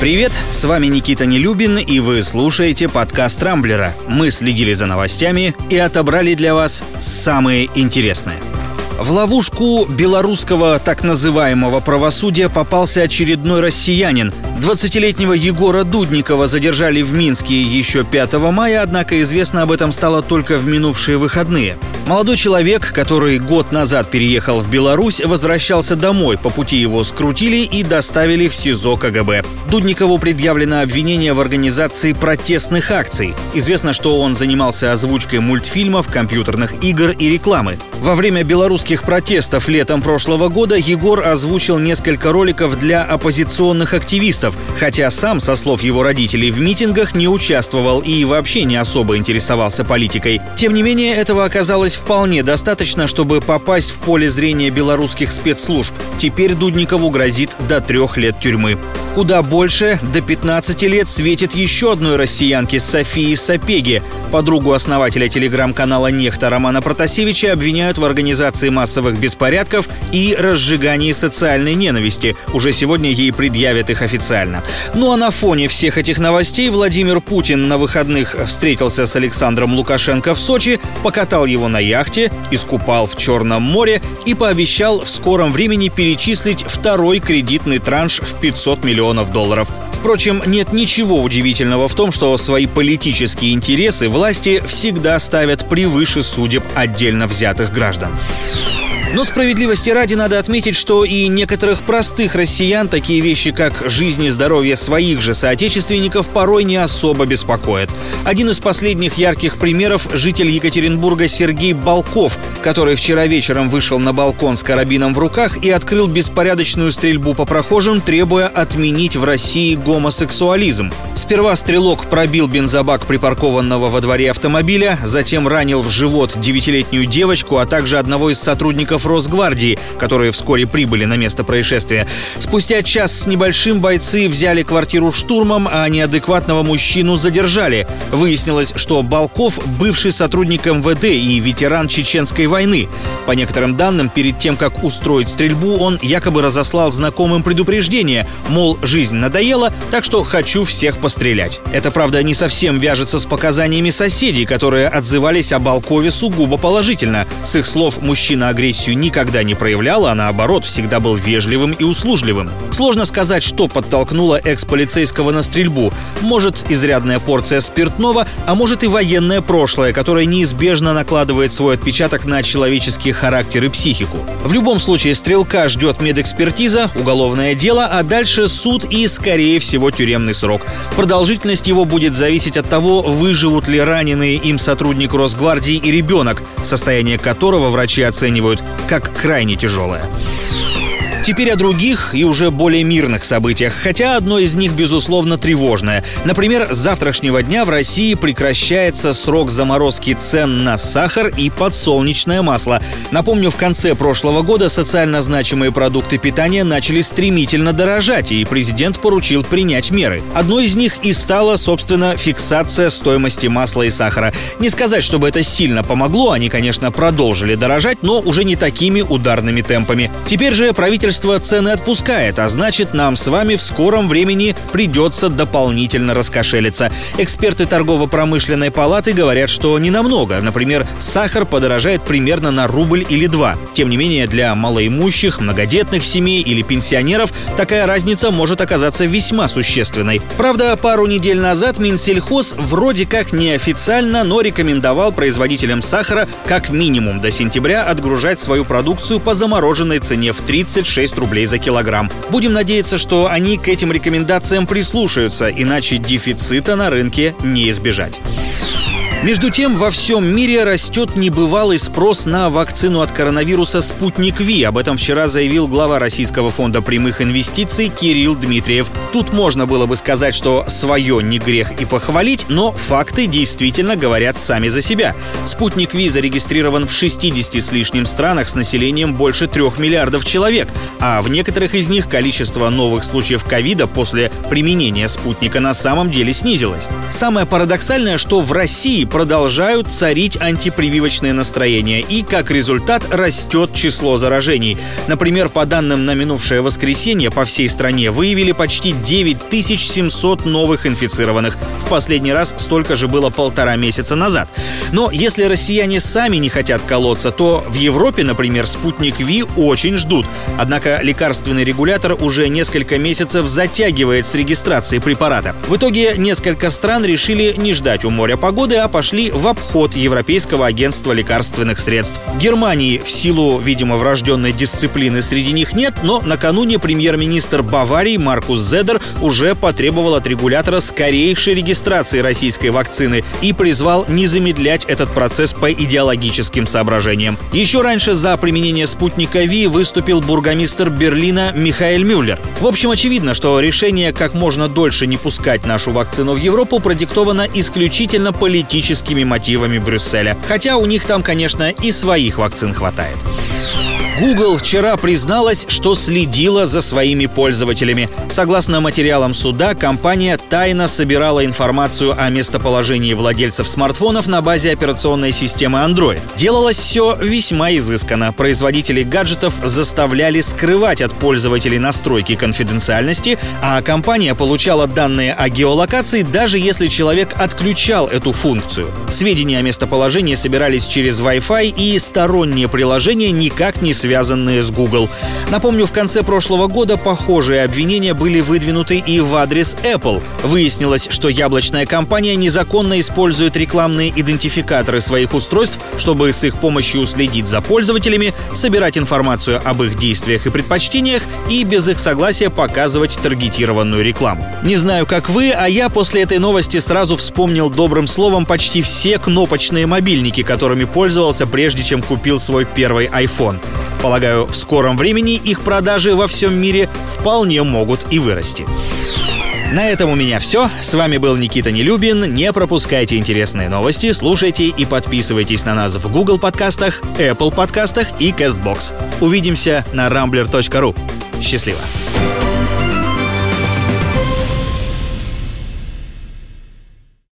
Привет, с вами Никита Нелюбин, и вы слушаете подкаст «Рамблера». Мы следили за новостями и отобрали для вас самые интересные. В ловушку белорусского так называемого правосудия попался очередной россиянин. 20-летнего Егора Дудникова задержали в Минске еще 5 мая, однако известно об этом стало только в минувшие выходные. Молодой человек, который год назад переехал в Беларусь, возвращался домой. По пути его скрутили и доставили в СИЗО КГБ. Дудникову предъявлено обвинение в организации протестных акций. Известно, что он занимался озвучкой мультфильмов, компьютерных игр и рекламы. Во время белорусских протестов летом прошлого года Егор озвучил несколько роликов для оппозиционных активистов, хотя сам, со слов его родителей, в митингах не участвовал и вообще не особо интересовался политикой. Тем не менее, этого оказалось вполне достаточно, чтобы попасть в поле зрения белорусских спецслужб. Теперь Дудникову грозит до трех лет тюрьмы. Куда больше, до 15 лет светит еще одной россиянке Софии Сапеги. Подругу основателя телеграм-канала «Нехта» Романа Протасевича обвиняют в организации массовых беспорядков и разжигании социальной ненависти. Уже сегодня ей предъявят их официально. Ну а на фоне всех этих новостей Владимир Путин на выходных встретился с Александром Лукашенко в Сочи, покатал его на яхте, искупал в Черном море и пообещал в скором времени перечислить второй кредитный транш в 500 миллионов миллионов долларов. Впрочем, нет ничего удивительного в том, что свои политические интересы власти всегда ставят превыше судеб отдельно взятых граждан. Но справедливости ради надо отметить, что и некоторых простых россиян такие вещи, как жизнь и здоровье своих же соотечественников, порой не особо беспокоят. Один из последних ярких примеров – житель Екатеринбурга Сергей Балков, который вчера вечером вышел на балкон с карабином в руках и открыл беспорядочную стрельбу по прохожим, требуя отменить в России гомосексуализм. Сперва стрелок пробил бензобак припаркованного во дворе автомобиля, затем ранил в живот девятилетнюю девочку, а также одного из сотрудников сотрудников Росгвардии, которые вскоре прибыли на место происшествия. Спустя час с небольшим бойцы взяли квартиру штурмом, а неадекватного мужчину задержали. Выяснилось, что Балков – бывший сотрудник МВД и ветеран Чеченской войны. По некоторым данным, перед тем, как устроить стрельбу, он якобы разослал знакомым предупреждение, мол, жизнь надоела, так что хочу всех пострелять. Это, правда, не совсем вяжется с показаниями соседей, которые отзывались о Балкове сугубо положительно. С их слов, мужчина агрессию агрессию никогда не проявлял, а наоборот всегда был вежливым и услужливым. Сложно сказать, что подтолкнуло экс-полицейского на стрельбу. Может, изрядная порция спиртного, а может и военное прошлое, которое неизбежно накладывает свой отпечаток на человеческий характер и психику. В любом случае, стрелка ждет медэкспертиза, уголовное дело, а дальше суд и, скорее всего, тюремный срок. Продолжительность его будет зависеть от того, выживут ли раненые им сотрудник Росгвардии и ребенок, состояние которого врачи оценивают как крайне тяжелое. Теперь о других и уже более мирных событиях, хотя одно из них, безусловно, тревожное. Например, с завтрашнего дня в России прекращается срок заморозки цен на сахар и подсолнечное масло. Напомню, в конце прошлого года социально значимые продукты питания начали стремительно дорожать, и президент поручил принять меры. Одной из них и стала, собственно, фиксация стоимости масла и сахара. Не сказать, чтобы это сильно помогло, они, конечно, продолжили дорожать, но уже не такими ударными темпами. Теперь же правительство правительство цены отпускает, а значит, нам с вами в скором времени придется дополнительно раскошелиться. Эксперты торгово-промышленной палаты говорят, что не намного. Например, сахар подорожает примерно на рубль или два. Тем не менее, для малоимущих, многодетных семей или пенсионеров такая разница может оказаться весьма существенной. Правда, пару недель назад Минсельхоз вроде как неофициально, но рекомендовал производителям сахара как минимум до сентября отгружать свою продукцию по замороженной цене в 36 6 рублей за килограмм. Будем надеяться, что они к этим рекомендациям прислушаются, иначе дефицита на рынке не избежать. Между тем, во всем мире растет небывалый спрос на вакцину от коронавируса «Спутник Ви». Об этом вчера заявил глава Российского фонда прямых инвестиций Кирилл Дмитриев. Тут можно было бы сказать, что свое не грех и похвалить, но факты действительно говорят сами за себя. «Спутник Ви» зарегистрирован в 60 с лишним странах с населением больше 3 миллиардов человек, а в некоторых из них количество новых случаев ковида после применения спутника на самом деле снизилось. Самое парадоксальное, что в России продолжают царить антипрививочные настроения, и как результат растет число заражений. Например, по данным на минувшее воскресенье по всей стране выявили почти 9700 новых инфицированных. В последний раз столько же было полтора месяца назад. Но если россияне сами не хотят колоться, то в Европе, например, спутник Ви очень ждут. Однако лекарственный регулятор уже несколько месяцев затягивает с регистрацией препарата. В итоге несколько стран решили не ждать у моря погоды, а пошли в обход Европейского агентства лекарственных средств. Германии в силу, видимо, врожденной дисциплины среди них нет, но накануне премьер-министр Баварии Маркус Зедер уже потребовал от регулятора скорейшей регистрации российской вакцины и призвал не замедлять этот процесс по идеологическим соображениям. Еще раньше за применение спутника Ви выступил бургомистр Берлина Михаэль Мюллер. В общем, очевидно, что решение как можно дольше не пускать нашу вакцину в Европу продиктовано исключительно политическими мотивами Брюсселя. Хотя у них там, конечно, и своих вакцин хватает. Google вчера призналась, что следила за своими пользователями. Согласно материалам суда, компания тайно собирала информацию о местоположении владельцев смартфонов на базе операционной системы Android. Делалось все весьма изысканно. Производители гаджетов заставляли скрывать от пользователей настройки конфиденциальности, а компания получала данные о геолокации, даже если человек отключал эту функцию. Сведения о местоположении собирались через Wi-Fi, и сторонние приложения никак не связаны связанные с Google. Напомню, в конце прошлого года похожие обвинения были выдвинуты и в адрес Apple. Выяснилось, что яблочная компания незаконно использует рекламные идентификаторы своих устройств, чтобы с их помощью следить за пользователями, собирать информацию об их действиях и предпочтениях и без их согласия показывать таргетированную рекламу. Не знаю, как вы, а я после этой новости сразу вспомнил добрым словом почти все кнопочные мобильники, которыми пользовался прежде чем купил свой первый iPhone. Полагаю, в скором времени их продажи во всем мире вполне могут и вырасти. На этом у меня все. С вами был Никита Нелюбин. Не пропускайте интересные новости, слушайте и подписывайтесь на нас в Google подкастах, Apple подкастах и CastBox. Увидимся на rambler.ru. Счастливо!